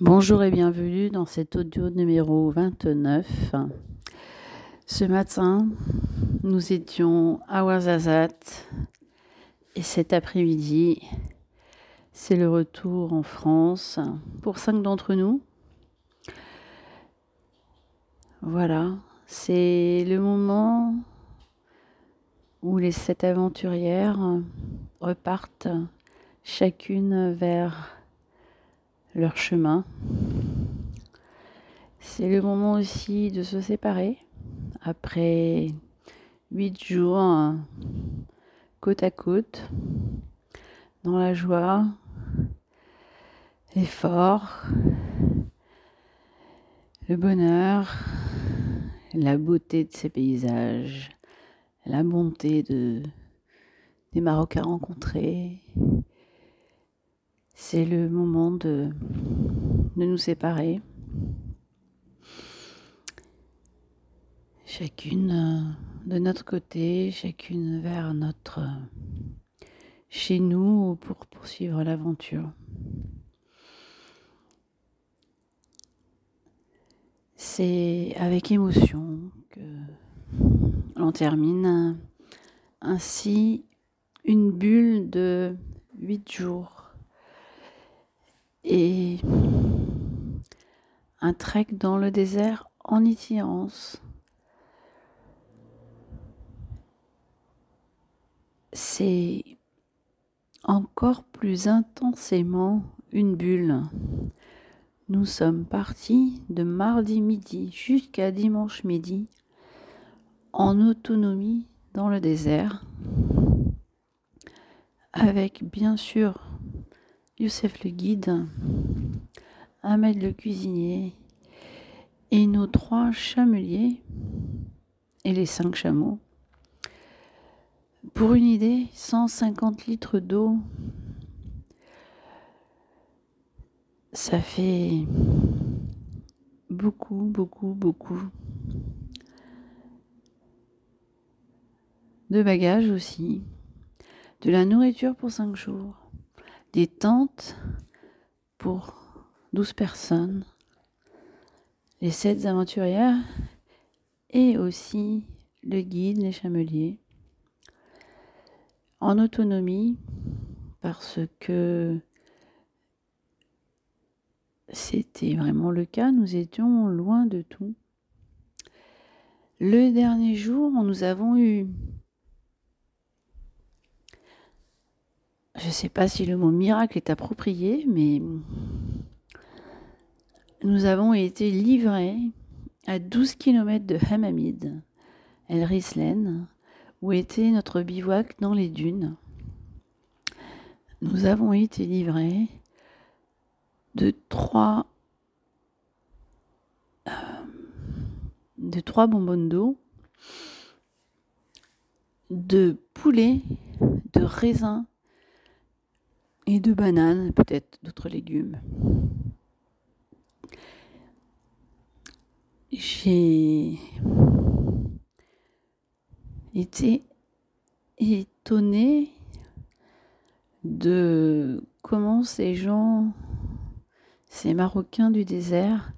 Bonjour et bienvenue dans cet audio numéro 29. Ce matin, nous étions à Ouarzazate et cet après-midi, c'est le retour en France pour cinq d'entre nous. Voilà, c'est le moment où les sept aventurières repartent chacune vers leur chemin. C'est le moment aussi de se séparer après huit jours côte à côte dans la joie, l'effort, le bonheur, la beauté de ces paysages, la bonté de, des Marocains rencontrés, c'est le moment de, nous séparer. Chacune euh, de notre côté, chacune vers notre chez nous pour poursuivre l'aventure. C'est avec émotion que l'on termine ainsi une bulle de huit jours et un trek dans le désert en itinérance. C'est encore plus intensément une bulle. Nous sommes partis de mardi midi jusqu'à dimanche midi en autonomie dans le désert, avec bien sûr Youssef le guide, Ahmed le cuisinier et nos trois chameliers et les cinq chameaux. Pour une idée, 150 litres d'eau, ça fait beaucoup, beaucoup, beaucoup de bagages aussi, de la nourriture pour cinq jours des tentes pour 12 personnes, les sept aventurières et aussi le guide, les chameliers, en autonomie parce que c'était vraiment le cas, nous étions loin de tout. Le dernier jour, nous avons eu je ne sais pas si le mot miracle est approprié, mais nous avons été livrés à 12 km de Hamamid, El Rislen, où était notre bivouac dans les dunes. Nous avons été livrés de trois, euh, d'eau, de poulet, de raisins et de bananes, peut-être d'autres légumes. J'ai été étonnée de comment ces gens, ces Marocains du désert,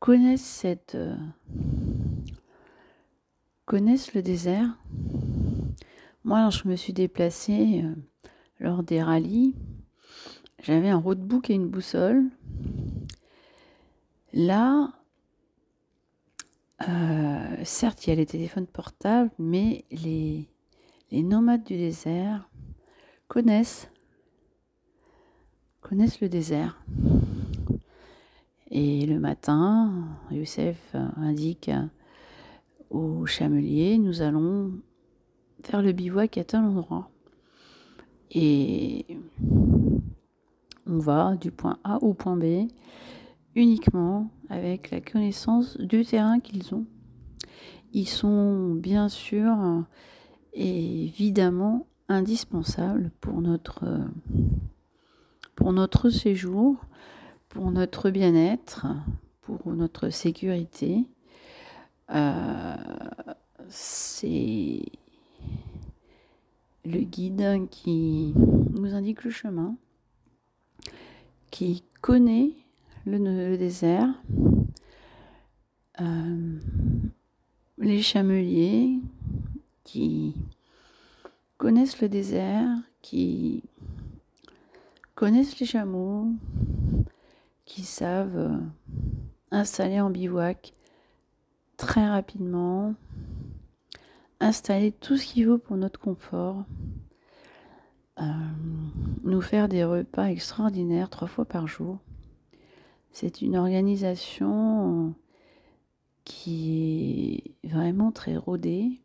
connaissent cette connaissent le désert. Moi, je me suis déplacée euh, lors des rallyes, j'avais un roadbook et une boussole. Là, euh, certes, il y a les téléphones portables, mais les, les nomades du désert connaissent, connaissent le désert. Et le matin, Youssef indique au chamelier, nous allons faire le bivouac à tel endroit. Et on va du point A au point B uniquement avec la connaissance du terrain qu'ils ont. Ils sont bien sûr évidemment indispensables pour notre, pour notre séjour, pour notre bien-être, pour notre sécurité. Euh, c'est le guide qui nous indique le chemin qui connaît le, désert, euh, les chameliers qui connaissent le désert, qui connaissent les chameaux, qui savent euh, installer en bivouac très rapidement, installer tout ce qu'il faut pour notre confort, euh, nous faire des repas extraordinaires trois fois par jour. C'est une organisation qui est vraiment très rodée,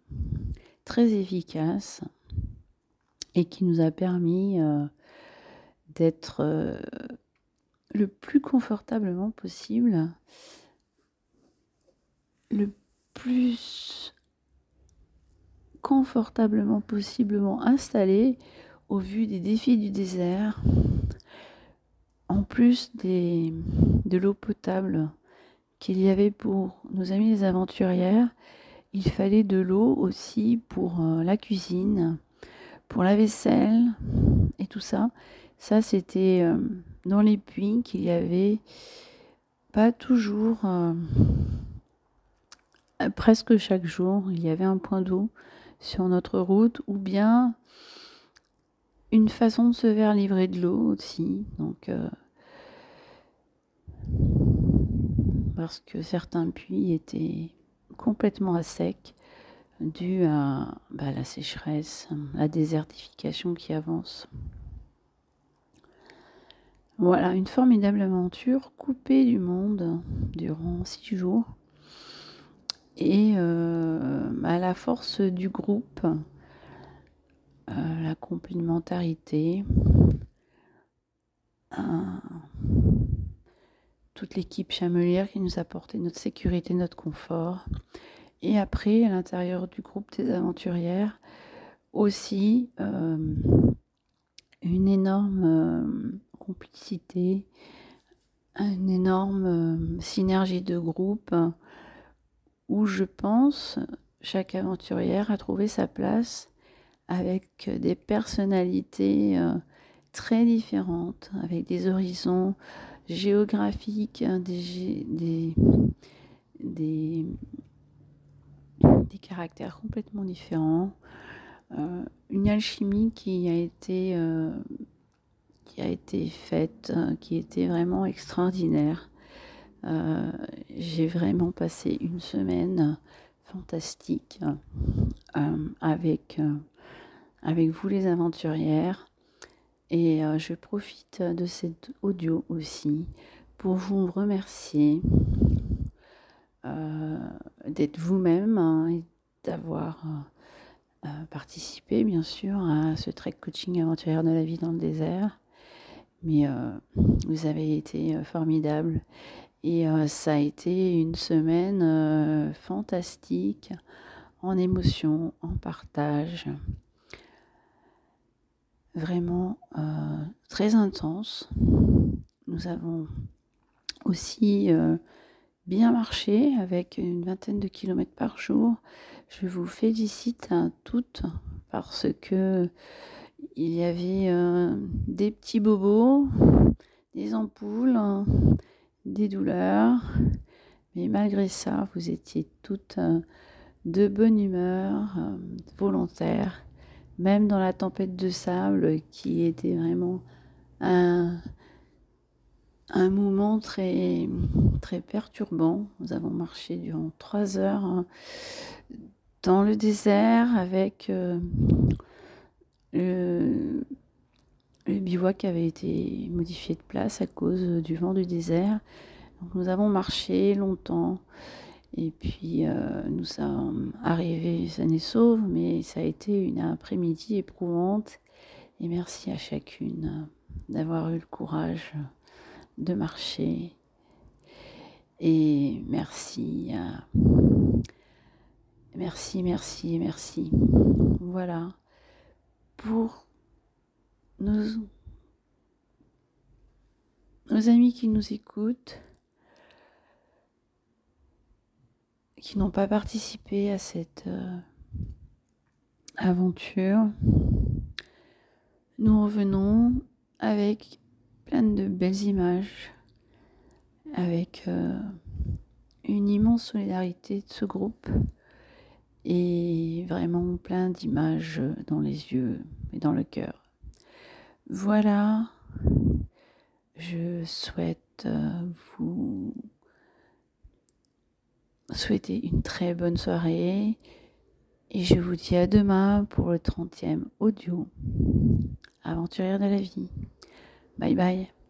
très efficace et qui nous a permis euh, d'être euh, le plus confortablement possible, le plus confortablement possiblement installé au vu des défis du désert, en plus des, de l'eau potable qu'il y avait pour nos amis les aventurières, il fallait de l'eau aussi pour euh, la cuisine, pour la vaisselle et tout ça. Ça, c'était euh, dans les puits qu'il y avait pas toujours, euh, presque chaque jour, il y avait un point d'eau sur notre route ou bien une façon de se faire livrer de l'eau aussi. Donc, euh, parce que certains puits étaient complètement à sec dû à bah, la sécheresse, la désertification qui avance. Voilà, une formidable aventure coupée du monde durant six jours. Et euh, à la force du groupe, euh, la complémentarité, toute l'équipe chamelière qui nous apportait notre sécurité, notre confort. Et après, à l'intérieur du groupe des aventurières, aussi euh, une énorme euh, complicité, une énorme synergie de groupe où je pense chaque aventurière a trouvé sa place avec des personnalités euh, très différentes, avec des horizons géographiques, hein, des, des, des, caractères complètement différents, euh, une alchimie qui a été, euh, qui a été faite, qui était vraiment extraordinaire. J'ai vraiment passé une semaine fantastique avec avec vous les aventurières. Et euh, je profite de cet audio aussi pour vous remercier euh, d'être vous-même hein, et d'avoir euh, participé bien sûr à ce trek coaching aventurière de la vie dans le désert. Mais vous avez été formidable et ça a été une semaine fantastique en émotion, en partage vraiment euh, très intense. Nous avons aussi euh, bien marché avec une vingtaine de kilomètres par jour. Je vous félicite à toutes parce que il y avait euh, des petits bobos, des ampoules, des douleurs, mais malgré ça, vous étiez toutes de bonne humeur, volontaires même dans la tempête de sable qui était vraiment un, moment très, très perturbant. Nous avons marché durant trois heures hein, dans le désert avec euh, le, le bivouac avait été modifié de place à cause du vent du désert. Nous avons marché longtemps et puis euh, nous sommes arrivés sains et sauves, mais ça a été une après-midi éprouvante. Et merci à chacune d'avoir eu le courage de marcher. Et merci. Merci, merci, merci. Voilà. Pour nos amis qui nous écoutent, qui n'ont pas participé à cette euh, aventure, nous revenons avec plein de belles images, avec euh, une immense solidarité de ce groupe et vraiment plein d'images dans les yeux et dans le cœur. Voilà, je souhaite euh, vous souhaiter une très bonne soirée et je vous dis à demain pour le 30e audio Aventurière de la vie. Bye bye.